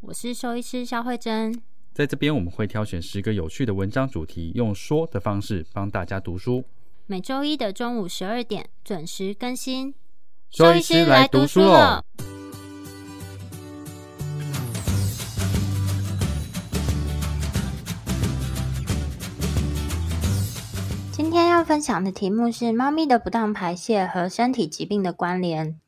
我是兽医师肖慧珍，在这边我们会挑选十个有趣的文章主题，用说的方式帮大家读书。每周一的中午十二点准时更新。兽医师来读书了。今天要分享的题目是猫咪的不当排泄和身体疾病的关联。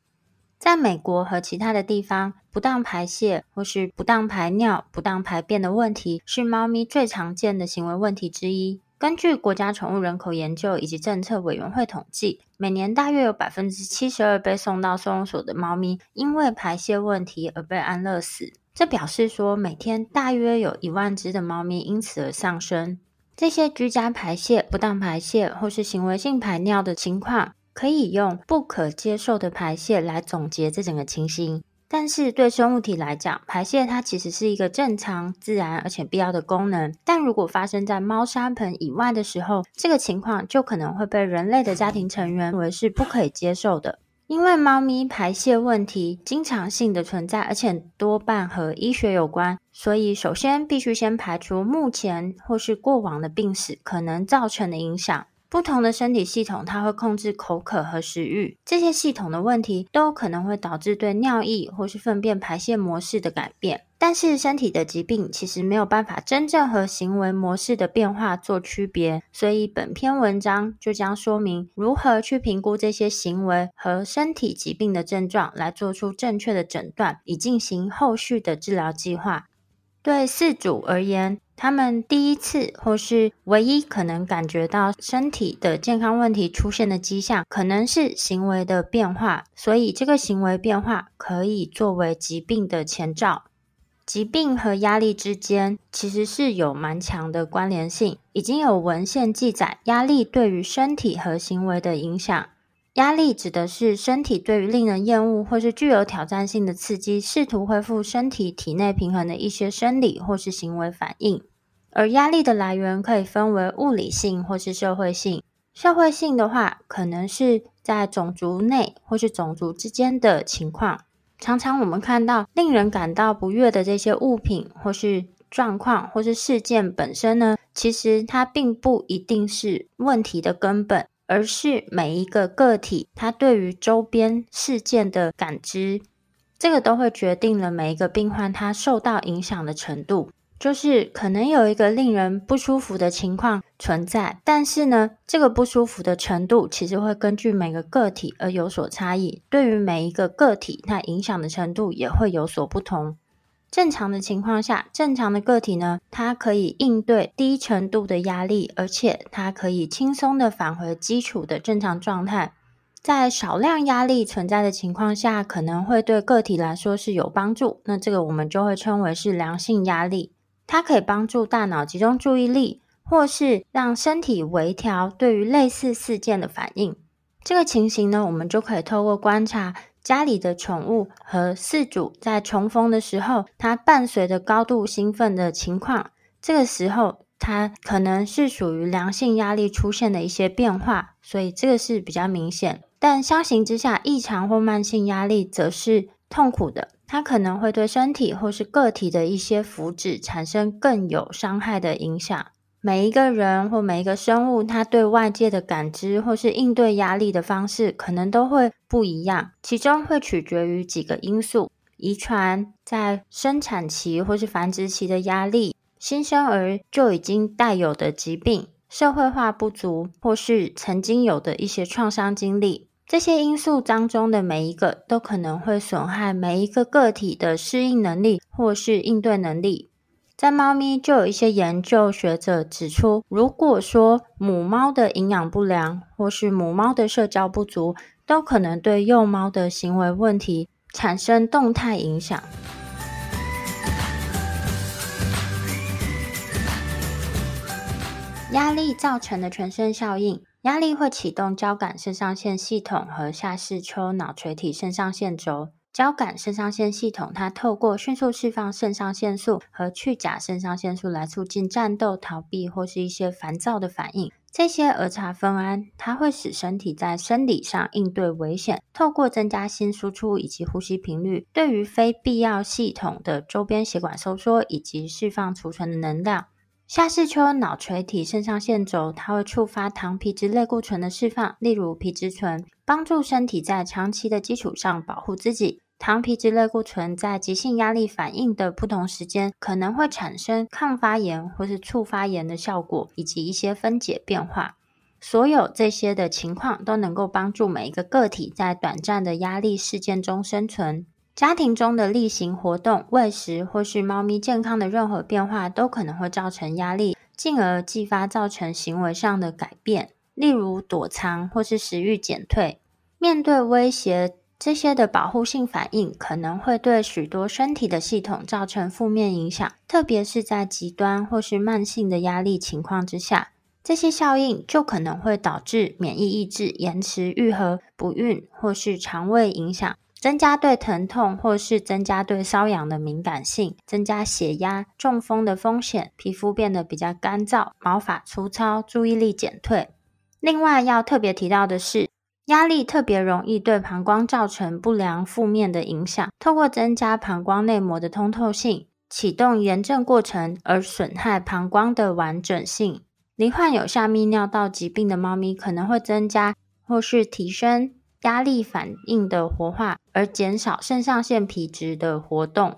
在美国和其他的地方，不当排泄或是不当排尿、不当排便的问题是猫咪最常见的行为问题之一。根据国家宠物人口研究以及政策委员会统计，每年大约有百分之七十二被送到收容所的猫咪因为排泄问题而被安乐死。这表示说，每天大约有一万只的猫咪因此而丧生。这些居家排泄、不当排泄或是行为性排尿的情况，可以用不可接受的排泄来总结这整个情形，但是对生物体来讲，排泄它其实是一个正常、自然而且必要的功能。但如果发生在猫砂盆以外的时候，这个情况就可能会被人类的家庭成员认为是不可以接受的。因为猫咪排泄问题经常性的存在，而且多半和医学有关，所以首先必须先排除目前或是过往的病史可能造成的影响。不同的身体系统，它会控制口渴和食欲，这些系统的问题都可能会导致对尿液或是粪便排泄模式的改变。但是，身体的疾病其实没有办法真正和行为模式的变化做区别，所以本篇文章就将说明如何去评估这些行为和身体疾病的症状，来做出正确的诊断，以进行后续的治疗计划。对饲主而言，他们第一次或是唯一可能感觉到身体的健康问题出现的迹象，可能是行为的变化，所以这个行为变化可以作为疾病的前兆。疾病和压力之间其实是有蛮强的关联性，已经有文献记载压力对于身体和行为的影响。压力指的是身体对于令人厌恶或是具有挑战性的刺激，试图恢复身体体内平衡的一些生理或是行为反应。而压力的来源可以分为物理性或是社会性。社会性的话，可能是在种族内或是种族之间的情况。常常我们看到令人感到不悦的这些物品或是状况或是事件本身呢，其实它并不一定是问题的根本。而是每一个个体，他对于周边事件的感知，这个都会决定了每一个病患他受到影响的程度。就是可能有一个令人不舒服的情况存在，但是呢，这个不舒服的程度其实会根据每个个体而有所差异。对于每一个个体，它影响的程度也会有所不同。正常的情况下，正常的个体呢，它可以应对低程度的压力，而且它可以轻松的返回基础的正常状态。在少量压力存在的情况下，可能会对个体来说是有帮助。那这个我们就会称为是良性压力，它可以帮助大脑集中注意力，或是让身体微调对于类似事件的反应。这个情形呢，我们就可以透过观察。家里的宠物和饲主在重逢的时候，它伴随着高度兴奋的情况，这个时候它可能是属于良性压力出现的一些变化，所以这个是比较明显。但相形之下，异常或慢性压力则是痛苦的，它可能会对身体或是个体的一些福祉产生更有伤害的影响。每一个人或每一个生物，它对外界的感知或是应对压力的方式，可能都会不一样。其中会取决于几个因素：遗传、在生产期或是繁殖期的压力、新生儿就已经带有的疾病、社会化不足或是曾经有的一些创伤经历。这些因素当中的每一个，都可能会损害每一个个体的适应能力或是应对能力。在猫咪就有一些研究学者指出，如果说母猫的营养不良或是母猫的社交不足，都可能对幼猫的行为问题产生动态影响。压力造成的全身效应，压力会启动交感肾上腺系统和下视丘脑垂体肾上腺轴。交感肾上腺系统它透过迅速释放肾上腺素和去甲肾上腺素来促进战斗、逃避或是一些烦躁的反应。这些儿茶酚胺它会使身体在生理上应对危险，透过增加心输出以及呼吸频率，对于非必要系统的周边血管收缩以及释放储存的能量。下视丘脑垂体肾上腺轴，它会触发糖皮质类固醇的释放，例如皮质醇，帮助身体在长期的基础上保护自己。糖皮质类固醇在急性压力反应的不同时间，可能会产生抗发炎或是促发炎的效果，以及一些分解变化。所有这些的情况都能够帮助每一个个体在短暂的压力事件中生存。家庭中的例行活动、喂食或是猫咪健康的任何变化，都可能会造成压力，进而继发造成行为上的改变，例如躲藏或是食欲减退。面对威胁，这些的保护性反应可能会对许多身体的系统造成负面影响，特别是在极端或是慢性的压力情况之下，这些效应就可能会导致免疫抑制、延迟愈合、不孕或是肠胃影响。增加对疼痛或是增加对瘙痒的敏感性，增加血压、中风的风险，皮肤变得比较干燥，毛发粗糙，注意力减退。另外要特别提到的是，压力特别容易对膀胱造成不良负面的影响，透过增加膀胱内膜的通透性，启动炎症过程，而损害膀胱的完整性。罹患有下泌尿道疾病的猫咪可能会增加或是提升。压力反应的活化，而减少肾上腺皮质的活动。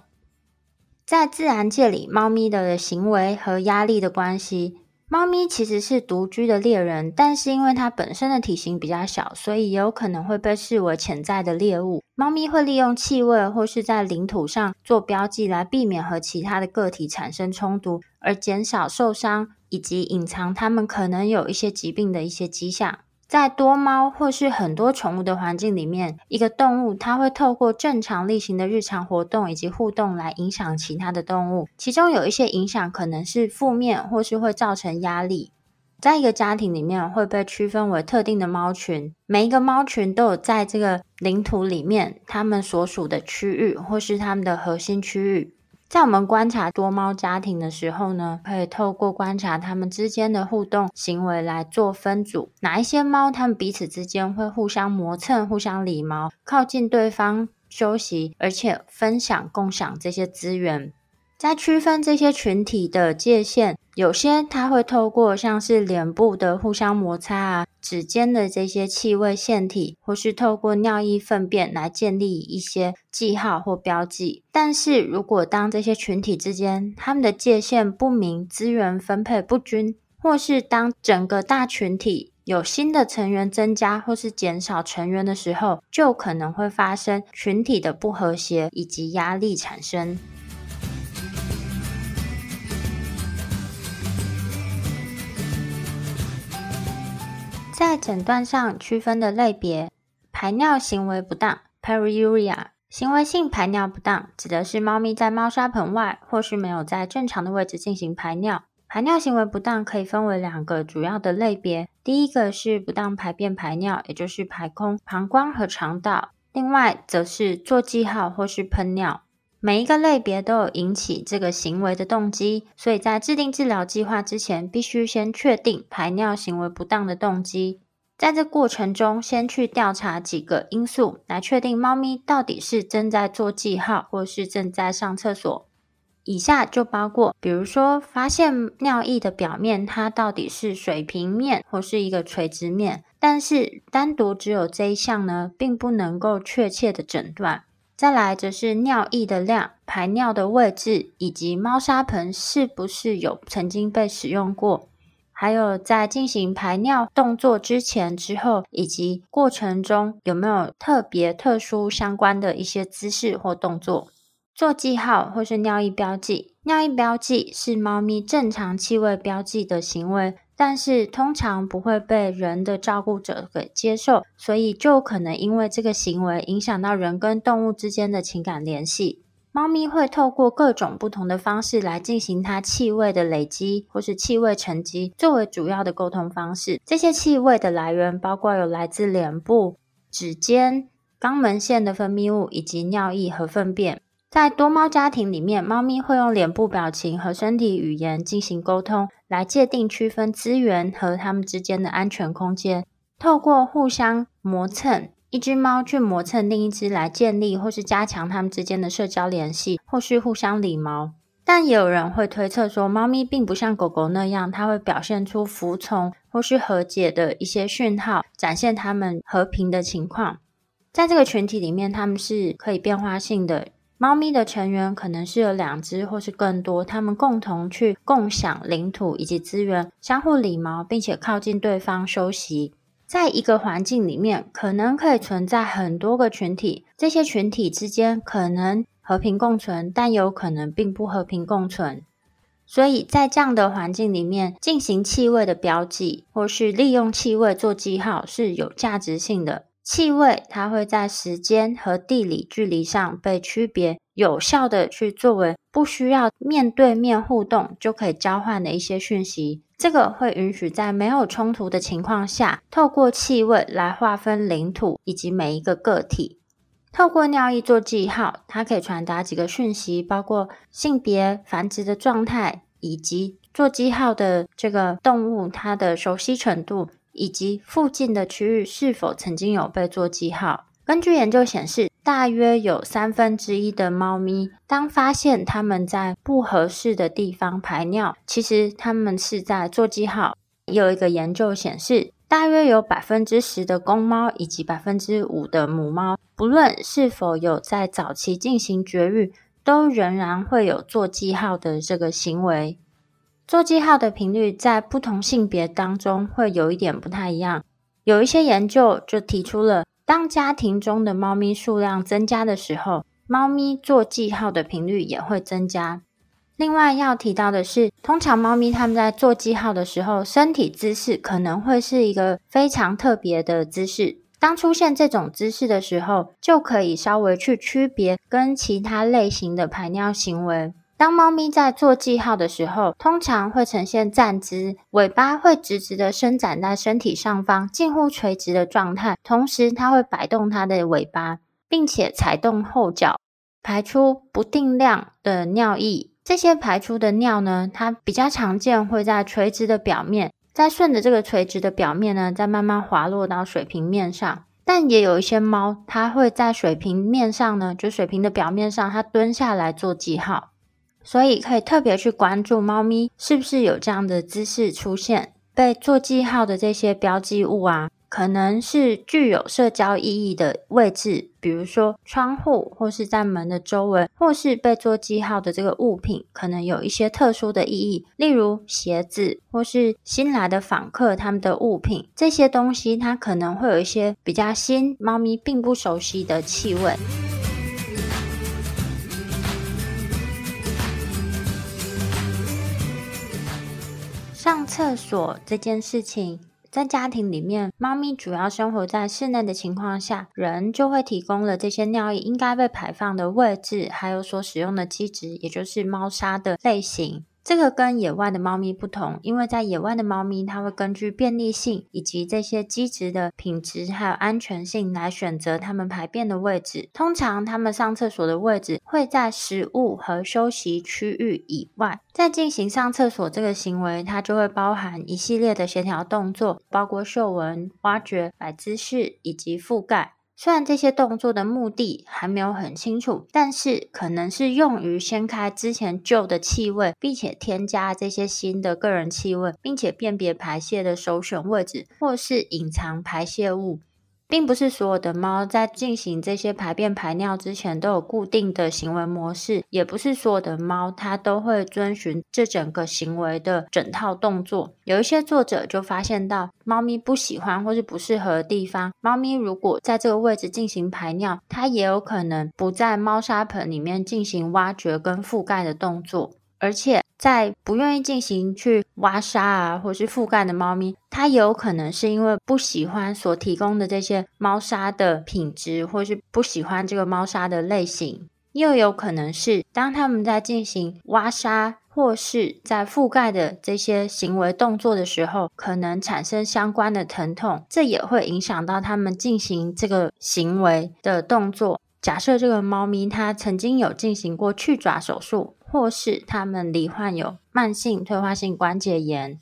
在自然界里，猫咪的行为和压力的关系。猫咪其实是独居的猎人，但是因为它本身的体型比较小，所以也有可能会被视为潜在的猎物。猫咪会利用气味或是在领土上做标记，来避免和其他的个体产生冲突，而减少受伤以及隐藏它们可能有一些疾病的一些迹象。在多猫或是很多宠物的环境里面，一个动物它会透过正常例行的日常活动以及互动来影响其他的动物，其中有一些影响可能是负面或是会造成压力。在一个家庭里面会被区分为特定的猫群，每一个猫群都有在这个领土里面它们所属的区域或是它们的核心区域。在我们观察多猫家庭的时候呢，可以透过观察它们之间的互动行为来做分组。哪一些猫，它们彼此之间会互相磨蹭、互相理毛、靠近对方休息，而且分享、共享这些资源。在区分这些群体的界限，有些它会透过像是脸部的互相摩擦啊、指尖的这些气味腺体，或是透过尿液粪便来建立一些记号或标记。但是如果当这些群体之间它们的界限不明、资源分配不均，或是当整个大群体有新的成员增加或是减少成员的时候，就可能会发生群体的不和谐以及压力产生。在诊断上区分的类别，排尿行为不当 （Polyuria） 行为性排尿不当，指的是猫咪在猫砂盆外或是没有在正常的位置进行排尿。排尿行为不当可以分为两个主要的类别，第一个是不当排便排尿，也就是排空膀胱和肠道；另外则是做记号或是喷尿。每一个类别都有引起这个行为的动机，所以在制定治疗计划之前，必须先确定排尿行为不当的动机。在这过程中，先去调查几个因素，来确定猫咪到底是正在做记号，或是正在上厕所。以下就包括，比如说发现尿液的表面，它到底是水平面或是一个垂直面。但是单独只有这一项呢，并不能够确切的诊断。再来则是尿液的量、排尿的位置，以及猫砂盆是不是有曾经被使用过，还有在进行排尿动作之前、之后，以及过程中有没有特别特殊相关的一些姿势或动作。做记号或是尿液标记，尿液标记是猫咪正常气味标记的行为。但是通常不会被人的照顾者给接受，所以就可能因为这个行为影响到人跟动物之间的情感联系。猫咪会透过各种不同的方式来进行它气味的累积，或是气味沉积，作为主要的沟通方式。这些气味的来源包括有来自脸部、指尖、肛门腺的分泌物，以及尿液和粪便。在多猫家庭里面，猫咪会用脸部表情和身体语言进行沟通，来界定区分资源和它们之间的安全空间。透过互相磨蹭。一只猫去磨蹭另一只，来建立或是加强它们之间的社交联系，或是互相理毛。但也有人会推测说，猫咪并不像狗狗那样，它会表现出服从或是和解的一些讯号，展现它们和平的情况。在这个群体里面，它们是可以变化性的。猫咪的成员可能是有两只或是更多，它们共同去共享领土以及资源，相互理毛，并且靠近对方休息。在一个环境里面，可能可以存在很多个群体，这些群体之间可能和平共存，但有可能并不和平共存。所以在这样的环境里面，进行气味的标记，或是利用气味做记号是有价值性的。气味它会在时间和地理距离上被区别，有效的去作为不需要面对面互动就可以交换的一些讯息。这个会允许在没有冲突的情况下，透过气味来划分领土以及每一个个体。透过尿液做记号，它可以传达几个讯息，包括性别、繁殖的状态，以及做记号的这个动物它的熟悉程度，以及附近的区域是否曾经有被做记号。根据研究显示，大约有三分之一的猫咪，当发现它们在不合适的地方排尿，其实它们是在做记号。有一个研究显示，大约有百分之十的公猫以及百分之五的母猫，不论是否有在早期进行绝育，都仍然会有做记号的这个行为。做记号的频率在不同性别当中会有一点不太一样。有一些研究就提出了。当家庭中的猫咪数量增加的时候，猫咪做记号的频率也会增加。另外要提到的是，通常猫咪它们在做记号的时候，身体姿势可能会是一个非常特别的姿势。当出现这种姿势的时候，就可以稍微去区别跟其他类型的排尿行为。当猫咪在做记号的时候，通常会呈现站姿，尾巴会直直的伸展在身体上方，近乎垂直的状态。同时，它会摆动它的尾巴，并且踩动后脚，排出不定量的尿液。这些排出的尿呢，它比较常见会在垂直的表面，再顺着这个垂直的表面呢，再慢慢滑落到水平面上。但也有一些猫，它会在水平面上呢，就水平的表面上，它蹲下来做记号。所以可以特别去关注猫咪是不是有这样的姿势出现，被做记号的这些标记物啊，可能是具有社交意义的位置，比如说窗户或是在门的周围，或是被做记号的这个物品，可能有一些特殊的意义，例如鞋子或是新来的访客他们的物品，这些东西它可能会有一些比较新，猫咪并不熟悉的气味。上厕所这件事情，在家庭里面，猫咪主要生活在室内的情况下，人就会提供了这些尿液应该被排放的位置，还有所使用的基质，也就是猫砂的类型。这个跟野外的猫咪不同，因为在野外的猫咪，它会根据便利性以及这些机制的品质还有安全性来选择它们排便的位置。通常，它们上厕所的位置会在食物和休息区域以外。在进行上厕所这个行为，它就会包含一系列的协调动作，包括嗅闻、挖掘、摆姿势以及覆盖。虽然这些动作的目的还没有很清楚，但是可能是用于掀开之前旧的气味，并且添加这些新的个人气味，并且辨别排泄的首选位置，或是隐藏排泄物。并不是所有的猫在进行这些排便排尿之前都有固定的行为模式，也不是所有的猫它都会遵循这整个行为的整套动作。有一些作者就发现到，猫咪不喜欢或是不适合的地方，猫咪如果在这个位置进行排尿，它也有可能不在猫砂盆里面进行挖掘跟覆盖的动作。而且，在不愿意进行去挖沙啊，或是覆盖的猫咪，它也有可能是因为不喜欢所提供的这些猫砂的品质，或是不喜欢这个猫砂的类型。又有可能是当他们在进行挖沙或是在覆盖的这些行为动作的时候，可能产生相关的疼痛，这也会影响到他们进行这个行为的动作。假设这个猫咪它曾经有进行过去爪手术，或是它们罹患有慢性退化性关节炎。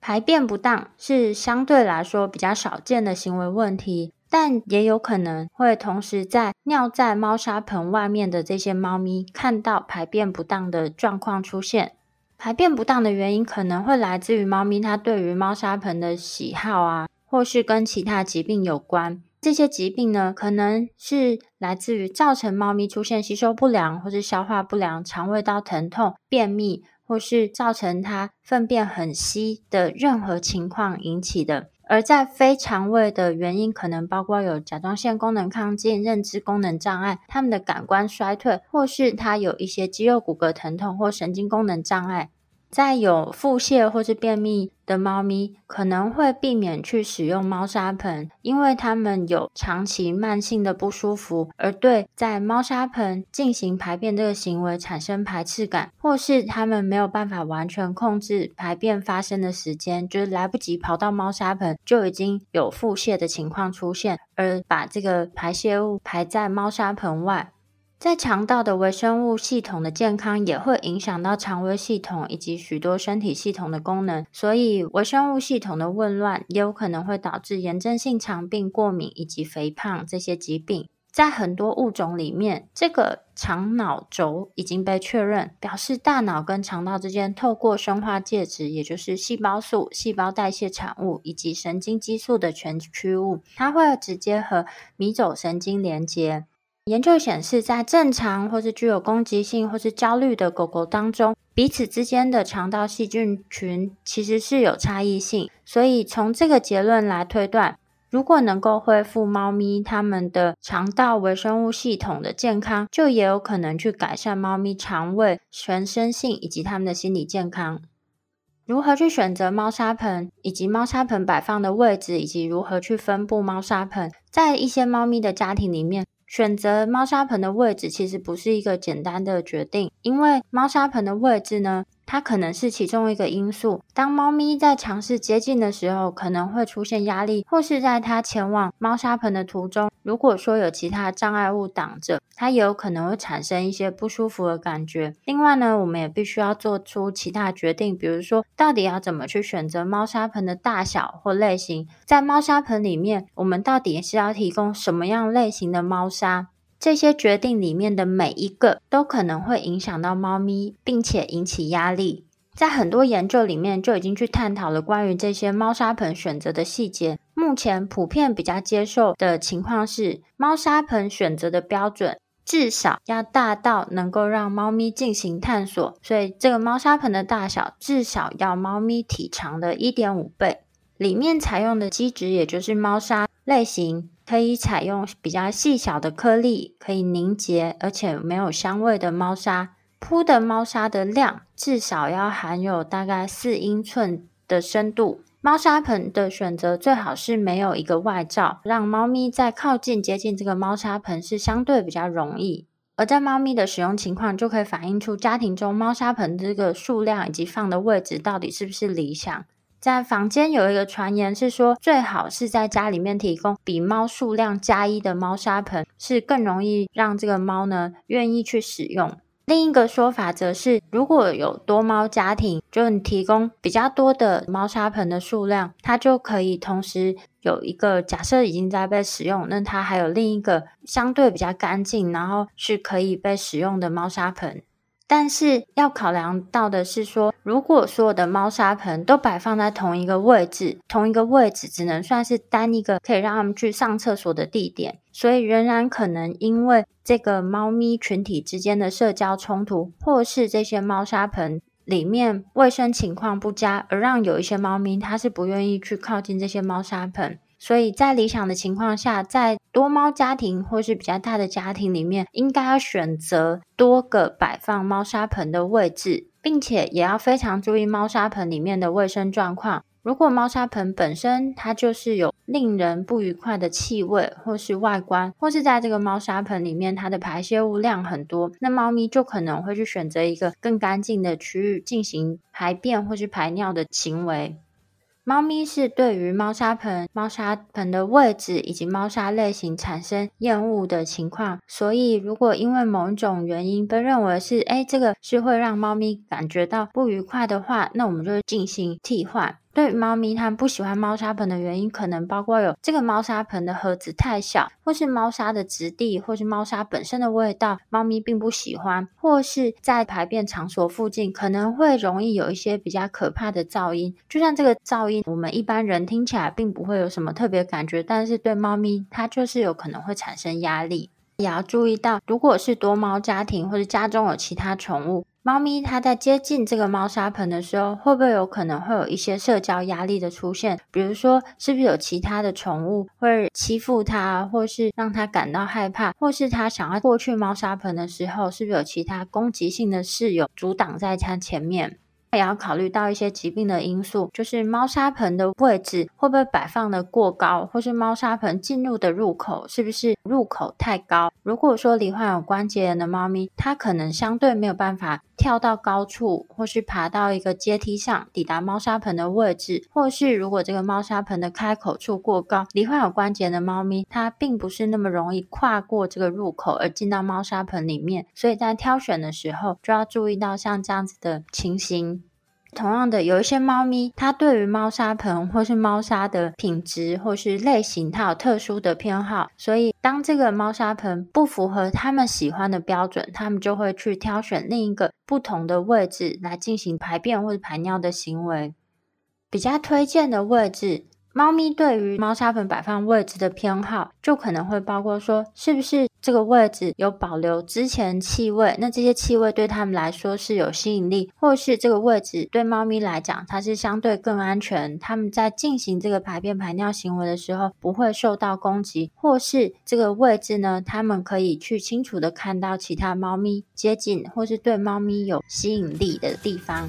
排便不当是相对来说比较少见的行为问题，但也有可能会同时在尿在猫砂盆外面的这些猫咪看到排便不当的状况出现。排便不当的原因可能会来自于猫咪它对于猫砂盆的喜好啊，或是跟其他疾病有关。这些疾病呢，可能是来自于造成猫咪出现吸收不良，或是消化不良、肠胃道疼痛、便秘。或是造成它粪便很稀的任何情况引起的，而在非肠胃的原因，可能包括有甲状腺功能亢进、认知功能障碍、它们的感官衰退，或是它有一些肌肉骨骼疼痛或神经功能障碍。在有腹泻或是便秘的猫咪，可能会避免去使用猫砂盆，因为它们有长期慢性的不舒服，而对在猫砂盆进行排便这个行为产生排斥感，或是它们没有办法完全控制排便发生的时间，就是来不及跑到猫砂盆，就已经有腹泻的情况出现，而把这个排泄物排在猫砂盆外。在肠道的微生物系统的健康也会影响到肠胃系统以及许多身体系统的功能，所以微生物系统的紊乱也有可能会导致炎症性肠病、过敏以及肥胖这些疾病。在很多物种里面，这个肠脑轴已经被确认，表示大脑跟肠道之间透过生化介质，也就是细胞素、细胞代谢产物以及神经激素的全驱物，它会直接和迷走神经连接。研究显示，在正常或是具有攻击性或是焦虑的狗狗当中，彼此之间的肠道细菌群其实是有差异性。所以从这个结论来推断，如果能够恢复猫咪它们的肠道微生物系统的健康，就也有可能去改善猫咪肠胃全身性以及它们的心理健康。如何去选择猫砂盆，以及猫砂盆摆放的位置，以及如何去分布猫砂盆，在一些猫咪的家庭里面。选择猫砂盆的位置其实不是一个简单的决定，因为猫砂盆的位置呢，它可能是其中一个因素。当猫咪在尝试接近的时候，可能会出现压力，或是在它前往猫砂盆的途中，如果说有其他障碍物挡着，它也有可能会产生一些不舒服的感觉。另外呢，我们也必须要做出其他决定，比如说到底要怎么去选择猫砂盆的大小或类型。在猫砂盆里面，我们到底是要提供什么样类型的猫砂？这些决定里面的每一个都可能会影响到猫咪，并且引起压力。在很多研究里面就已经去探讨了关于这些猫砂盆选择的细节。目前普遍比较接受的情况是，猫砂盆选择的标准至少要大到能够让猫咪进行探索，所以这个猫砂盆的大小至少要猫咪体长的一点五倍。里面采用的基质也就是猫砂类型。可以采用比较细小的颗粒，可以凝结，而且没有香味的猫砂。铺的猫砂的量至少要含有大概四英寸的深度。猫砂盆的选择最好是没有一个外罩，让猫咪在靠近接近这个猫砂盆是相对比较容易。而在猫咪的使用情况，就可以反映出家庭中猫砂盆这个数量以及放的位置到底是不是理想。在坊间有一个传言是说，最好是在家里面提供比猫数量加一的猫砂盆，是更容易让这个猫呢愿意去使用。另一个说法则是，如果有多猫家庭，就你提供比较多的猫砂盆的数量，它就可以同时有一个假设已经在被使用，那它还有另一个相对比较干净，然后是可以被使用的猫砂盆。但是要考量到的是说，如果所有的猫砂盆都摆放在同一个位置，同一个位置只能算是单一个可以让他们去上厕所的地点，所以仍然可能因为这个猫咪群体之间的社交冲突，或是这些猫砂盆里面卫生情况不佳，而让有一些猫咪它是不愿意去靠近这些猫砂盆。所以在理想的情况下，在多猫家庭或是比较大的家庭里面，应该要选择多个摆放猫砂盆的位置，并且也要非常注意猫砂盆里面的卫生状况。如果猫砂盆本身它就是有令人不愉快的气味，或是外观，或是在这个猫砂盆里面它的排泄物量很多，那猫咪就可能会去选择一个更干净的区域进行排便或是排尿的行为。猫咪是对于猫砂盆、猫砂盆的位置以及猫砂类型产生厌恶的情况，所以如果因为某种原因被认为是，诶，这个是会让猫咪感觉到不愉快的话，那我们就进行替换。对于猫咪，它们不喜欢猫砂盆的原因，可能包括有这个猫砂盆的盒子太小，或是猫砂的质地，或是猫砂本身的味道，猫咪并不喜欢，或是在排便场所附近可能会容易有一些比较可怕的噪音。就像这个噪音，我们一般人听起来并不会有什么特别感觉，但是对猫咪，它就是有可能会产生压力。也要注意到，如果是多猫家庭，或者家中有其他宠物。猫咪它在接近这个猫砂盆的时候，会不会有可能会有一些社交压力的出现？比如说，是不是有其他的宠物会欺负它，或是让它感到害怕，或是它想要过去猫砂盆的时候，是不是有其他攻击性的室友阻挡在它前面？也要考虑到一些疾病的因素，就是猫砂盆的位置会不会摆放的过高，或是猫砂盆进入的入口是不是入口太高？如果说罹患有关节炎的猫咪，它可能相对没有办法跳到高处，或是爬到一个阶梯上抵达猫砂盆的位置，或是如果这个猫砂盆的开口处过高，罹患有关节的猫咪，它并不是那么容易跨过这个入口而进到猫砂盆里面，所以在挑选的时候就要注意到像这样子的情形。同样的，有一些猫咪，它对于猫砂盆或是猫砂的品质或是类型，它有特殊的偏好，所以当这个猫砂盆不符合它们喜欢的标准，它们就会去挑选另一个不同的位置来进行排便或者排尿的行为。比较推荐的位置。猫咪对于猫砂盆摆放位置的偏好，就可能会包括说，是不是这个位置有保留之前气味，那这些气味对他们来说是有吸引力，或是这个位置对猫咪来讲，它是相对更安全，他们在进行这个排便排尿行为的时候不会受到攻击，或是这个位置呢，他们可以去清楚的看到其他猫咪接近，或是对猫咪有吸引力的地方。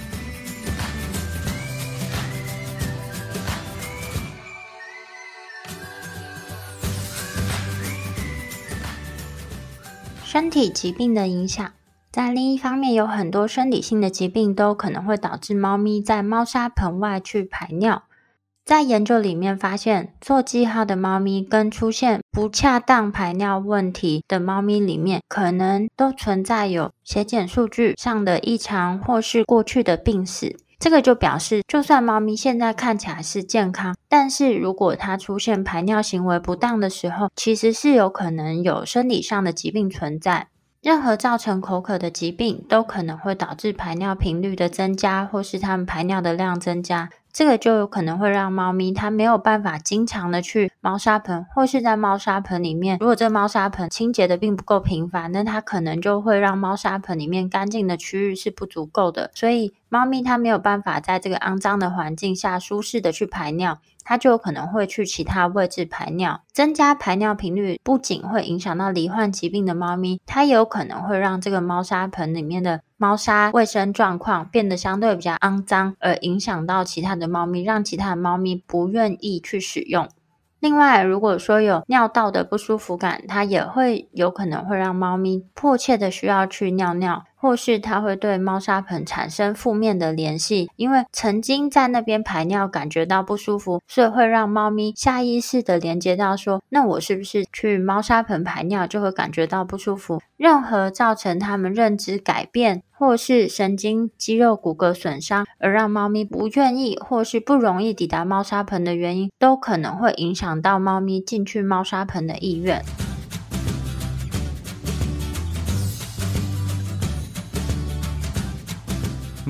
身体疾病的影响，在另一方面，有很多生理性的疾病都可能会导致猫咪在猫砂盆外去排尿。在研究里面发现，做记号的猫咪跟出现不恰当排尿问题的猫咪里面，可能都存在有血检数据上的异常，或是过去的病史。这个就表示，就算猫咪现在看起来是健康，但是如果它出现排尿行为不当的时候，其实是有可能有生理上的疾病存在。任何造成口渴的疾病，都可能会导致排尿频率的增加，或是它们排尿的量增加。这个就有可能会让猫咪它没有办法经常的去猫砂盆，或是在猫砂盆里面。如果这个猫砂盆清洁的并不够频繁，那它可能就会让猫砂盆里面干净的区域是不足够的。所以猫咪它没有办法在这个肮脏的环境下舒适的去排尿，它就有可能会去其他位置排尿。增加排尿频率不仅会影响到罹患疾病的猫咪，它也有可能会让这个猫砂盆里面的猫砂卫生状况变得相对比较肮脏，而影响到其他的猫咪，让其他的猫咪不愿意去使用。另外，如果说有尿道的不舒服感，它也会有可能会让猫咪迫切的需要去尿尿。或是它会对猫砂盆产生负面的联系，因为曾经在那边排尿感觉到不舒服，所以会让猫咪下意识的连接到说，那我是不是去猫砂盆排尿就会感觉到不舒服？任何造成它们认知改变，或是神经肌肉骨骼损伤，而让猫咪不愿意或是不容易抵达猫砂盆的原因，都可能会影响到猫咪进去猫砂盆的意愿。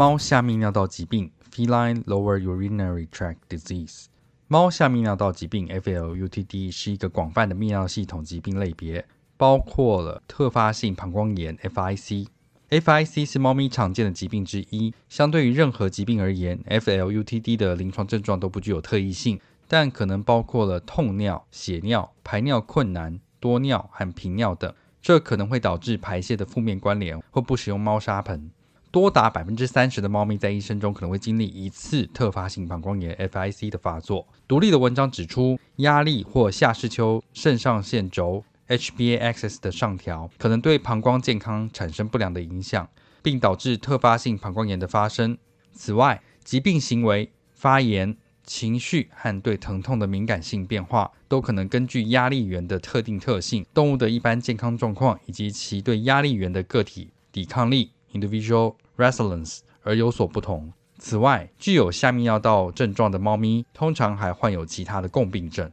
猫下泌尿道疾病 （Feline Lower Urinary Tract Disease）。猫下泌尿道疾病 （FLUTD） 是一个广泛的泌尿系统疾病类别，包括了特发性膀胱炎 （FIC）。FIC 是猫咪常见的疾病之一。相对于任何疾病而言，FLUTD 的临床症状都不具有特异性，但可能包括了痛尿、血尿、排尿困难、多尿和频尿等。这可能会导致排泄的负面关联或不使用猫砂盆。多达百分之三十的猫咪在一生中可能会经历一次特发性膀胱炎 FIC 的发作。独立的文章指出，压力或下视丘肾上腺轴。HPA-Axis 的上调可能对膀胱健康产生不良的影响，并导致特发性膀胱炎的发生。此外，疾病行为、发炎、情绪和对疼痛的敏感性变化，都可能根据压力源的特定特性、动物的一般健康状况以及其对压力源的个体抵抗力 （Individual Resilience） 而有所不同。此外，具有下泌尿道症状的猫咪通常还患有其他的共病症。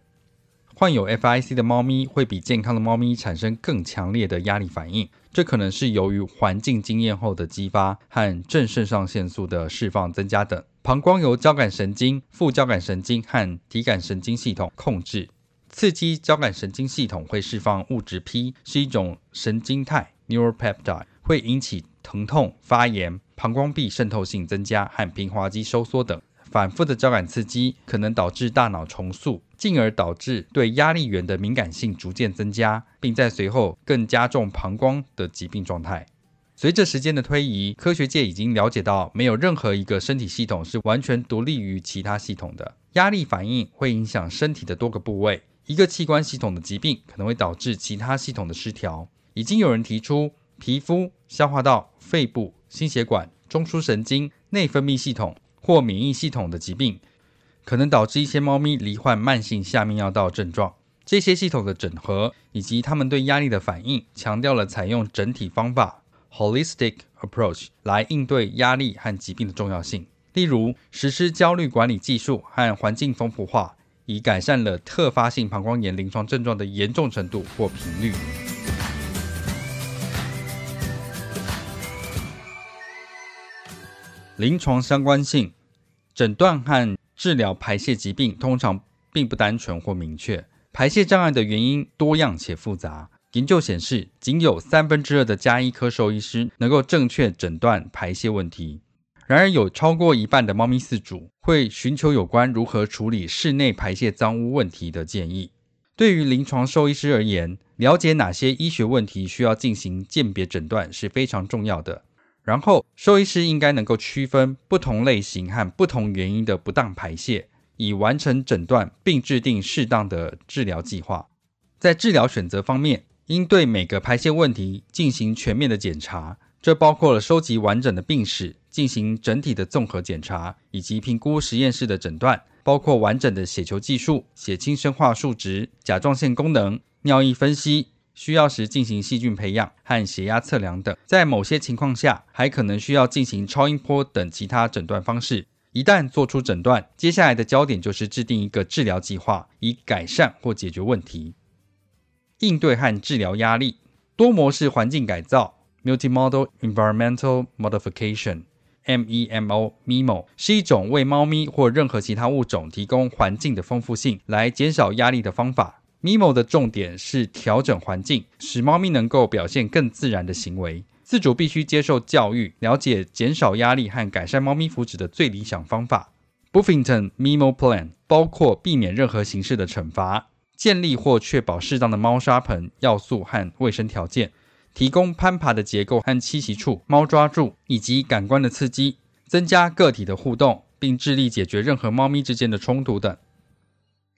患有 FIC 的猫咪会比健康的猫咪产生更强烈的压力反应，这可能是由于环境经验后的激发和正肾上腺素的释放增加等。膀胱由交感神经、副交感神经和体感神经系统控制。刺激交感神经系统会释放物质 P，是一种神经肽 （neuropeptide），会引起疼痛、发炎、膀胱壁渗透性增加和平滑肌收缩等。反复的交感刺激可能导致大脑重塑，进而导致对压力源的敏感性逐渐增加，并在随后更加重膀胱的疾病状态。随着时间的推移，科学界已经了解到，没有任何一个身体系统是完全独立于其他系统的。压力反应会影响身体的多个部位，一个器官系统的疾病可能会导致其他系统的失调。已经有人提出，皮肤、消化道、肺部、心血管、中枢神经、内分泌系统。或免疫系统的疾病，可能导致一些猫咪罹患慢性下泌尿道症状。这些系统的整合以及它们对压力的反应，强调了采用整体方法 （holistic approach） 来应对压力和疾病的重要性。例如，实施焦虑管理技术和环境丰富化，以改善了特发性膀胱炎临床症状的严重程度或频率。临床相关性，诊断和治疗排泄疾病通常并不单纯或明确。排泄障碍的原因多样且复杂。研究显示，仅有三分之二的家医科兽医师能够正确诊断排泄问题。然而，有超过一半的猫咪饲主会寻求有关如何处理室内排泄脏污问题的建议。对于临床兽医师而言，了解哪些医学问题需要进行鉴别诊断是非常重要的。然后，兽医师应该能够区分不同类型和不同原因的不当排泄，以完成诊断并制定适当的治疗计划。在治疗选择方面，应对每个排泄问题进行全面的检查，这包括了收集完整的病史、进行整体的综合检查，以及评估实验室的诊断，包括完整的血球计数、血清生化数值、甲状腺功能、尿液分析。需要时进行细菌培养和血压测量等，在某些情况下还可能需要进行超音波等其他诊断方式。一旦做出诊断，接下来的焦点就是制定一个治疗计划，以改善或解决问题。应对和治疗压力，多模式环境改造 （Multimodal Environmental Modification，MEMO），MEMO 是一种为猫咪或任何其他物种提供环境的丰富性，来减少压力的方法。MIMO 的重点是调整环境，使猫咪能够表现更自然的行为。饲主必须接受教育，了解减少压力和改善猫咪福祉的最理想方法。Buffington MIMO Plan 包括避免任何形式的惩罚，建立或确保适当的猫砂盆要素和卫生条件，提供攀爬的结构和栖息处、猫抓住以及感官的刺激，增加个体的互动，并致力解决任何猫咪之间的冲突等。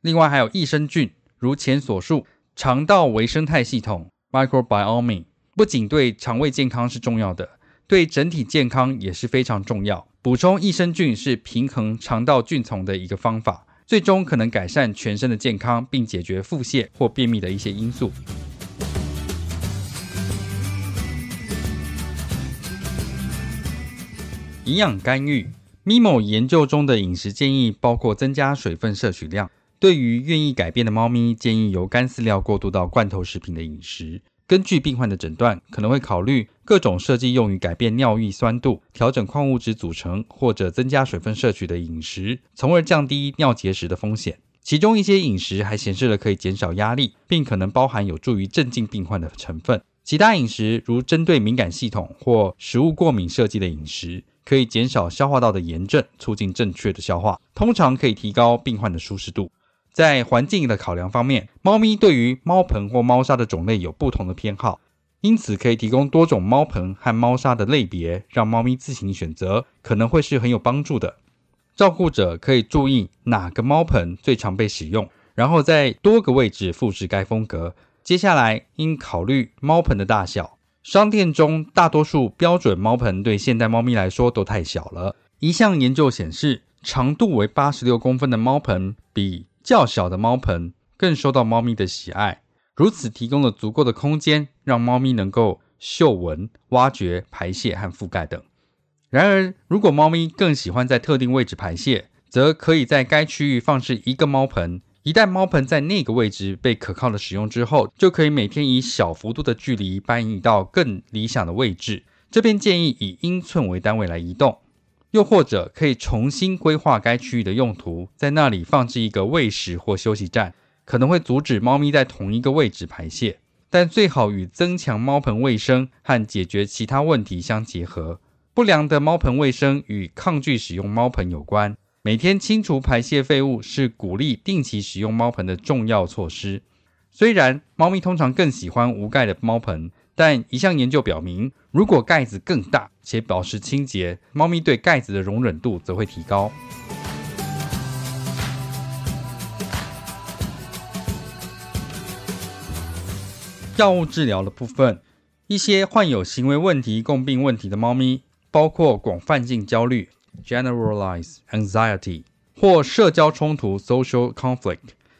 另外还有益生菌。如前所述，肠道微生态系统 （microbiome） 不仅对肠胃健康是重要的，对整体健康也是非常重要。补充益生菌是平衡肠道菌丛的一个方法，最终可能改善全身的健康，并解决腹泻或便秘的一些因素。营养干预，MIMO 研究中的饮食建议包括增加水分摄取量。对于愿意改变的猫咪，建议由干饲料过渡到罐头食品的饮食，根据病患的诊断，可能会考虑各种设计用于改变尿液酸度、调整矿物质组成或者增加水分摄取的饮食，从而降低尿结石的风险。其中一些饮食还显示了可以减少压力，并可能包含有助于镇静病患的成分。其他饮食如针对敏感系统或食物过敏设计的饮食，可以减少消化道的炎症，促进正确的消化，通常可以提高病患的舒适度。在环境的考量方面，猫咪对于猫盆或猫砂的种类有不同的偏好，因此可以提供多种猫盆和猫砂的类别，让猫咪自行选择，可能会是很有帮助的。照顾者可以注意哪个猫盆最常被使用，然后在多个位置复制该风格。接下来应考虑猫盆的大小，商店中大多数标准猫盆对现代猫咪来说都太小了。一项研究显示，长度为八十六公分的猫盆比较小的猫盆更受到猫咪的喜爱，如此提供了足够的空间，让猫咪能够嗅闻、挖掘、排泄和覆盖等。然而，如果猫咪更喜欢在特定位置排泄，则可以在该区域放置一个猫盆。一旦猫盆在那个位置被可靠的使用之后，就可以每天以小幅度的距离搬移到更理想的位置。这边建议以英寸为单位来移动。又或者可以重新规划该区域的用途，在那里放置一个喂食或休息站，可能会阻止猫咪在同一个位置排泄，但最好与增强猫盆卫生和解决其他问题相结合。不良的猫盆卫生与抗拒使用猫盆有关，每天清除排泄废物是鼓励定期使用猫盆的重要措施。虽然猫咪通常更喜欢无盖的猫盆。但一项研究表明，如果盖子更大且保持清洁，猫咪对盖子的容忍度则会提高。药物治疗的部分，一些患有行为问题共病问题的猫咪，包括广泛性焦虑 （generalized anxiety） 或社交冲突 （social conflict），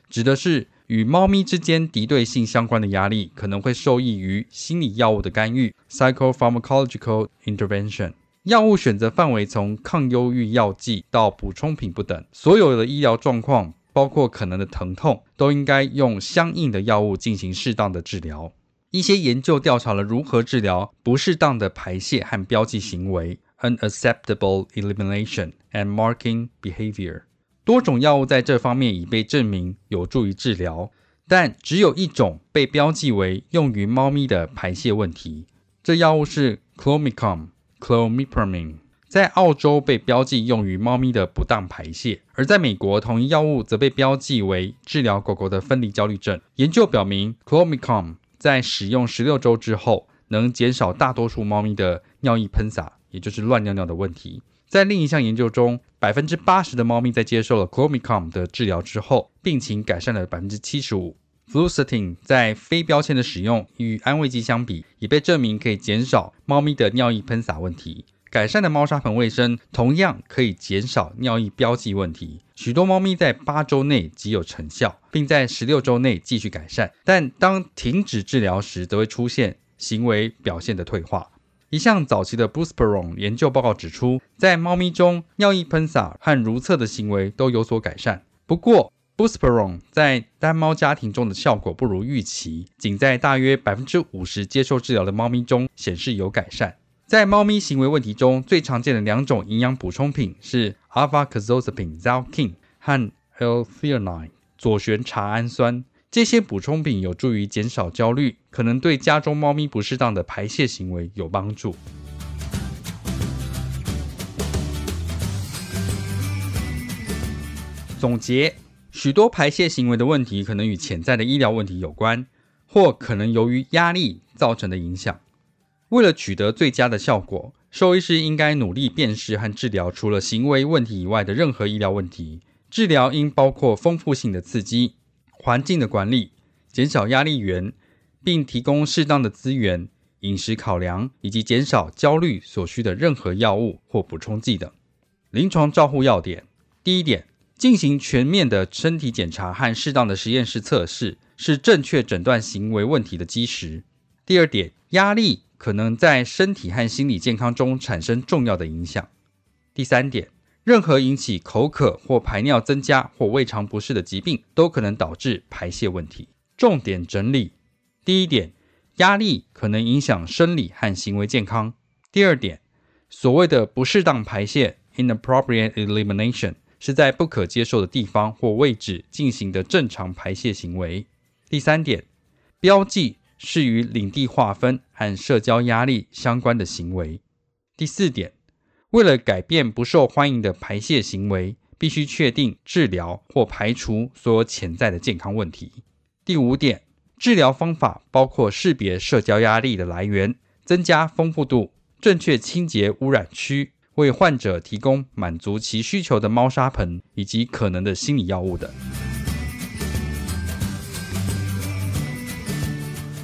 指的是。与猫咪之间敌对性相关的压力可能会受益于心理药物的干预 （psychopharmacological intervention）。药物选择范围从抗忧郁药剂到补充品不等，所有的医疗状况，包括可能的疼痛，都应该用相应的药物进行适当的治疗。一些研究调查了如何治疗不适当的排泄和标记行为 （unacceptable elimination and marking behavior）。多种药物在这方面已被证明有助于治疗，但只有一种被标记为用于猫咪的排泄问题。这药物是 Clomicalm（Clomipramine），在澳洲被标记用于猫咪的不当排泄，而在美国，同一药物则被标记为治疗狗狗的分离焦虑症。研究表明，Clomicalm 在使用十六周之后，能减少大多数猫咪的尿液喷洒，也就是乱尿尿的问题。在另一项研究中，百分之八十的猫咪在接受了 Clomicalm 的治疗之后，病情改善了百分之七十五。Fluoxetine 在非标签的使用与安慰剂相比，也被证明可以减少猫咪的尿液喷洒问题。改善的猫砂盆卫生同样可以减少尿液标记问题。许多猫咪在八周内即有成效，并在十六周内继续改善，但当停止治疗时，则会出现行为表现的退化。一项早期的 Buspirone 研究报告指出，在猫咪中，尿液喷洒和如厕的行为都有所改善。不过，Buspirone 在单猫家庭中的效果不如预期，仅在大约百分之五十接受治疗的猫咪中显示有改善。在猫咪行为问题中，最常见的两种营养补充品是 Alpha-Casozepine Zalkin 和 L-Theanine 左旋茶氨酸。这些补充品有助于减少焦虑，可能对家中猫咪不适当的排泄行为有帮助。总结：许多排泄行为的问题可能与潜在的医疗问题有关，或可能由于压力造成的影响。为了取得最佳的效果，兽医师应该努力辨识和治疗除了行为问题以外的任何医疗问题。治疗应包括丰富性的刺激。环境的管理，减少压力源，并提供适当的资源、饮食考量以及减少焦虑所需的任何药物或补充剂等。临床照护要点：第一点，进行全面的身体检查和适当的实验室测试，是正确诊断行为问题的基石。第二点，压力可能在身体和心理健康中产生重要的影响。第三点。任何引起口渴或排尿增加或胃肠不适的疾病，都可能导致排泄问题。重点整理：第一点，压力可能影响生理和行为健康。第二点，所谓的不适当排泄 （inappropriate elimination） 是在不可接受的地方或位置进行的正常排泄行为。第三点，标记是与领地划分和社交压力相关的行为。第四点，为了改变不受欢迎的排泄行为，必须确定治疗或排除所有潜在的健康问题。第五点，治疗方法包括识别社交压力的来源，增加丰富度，正确清洁污染区，为患者提供满足其需求的猫砂盆，以及可能的心理药物等。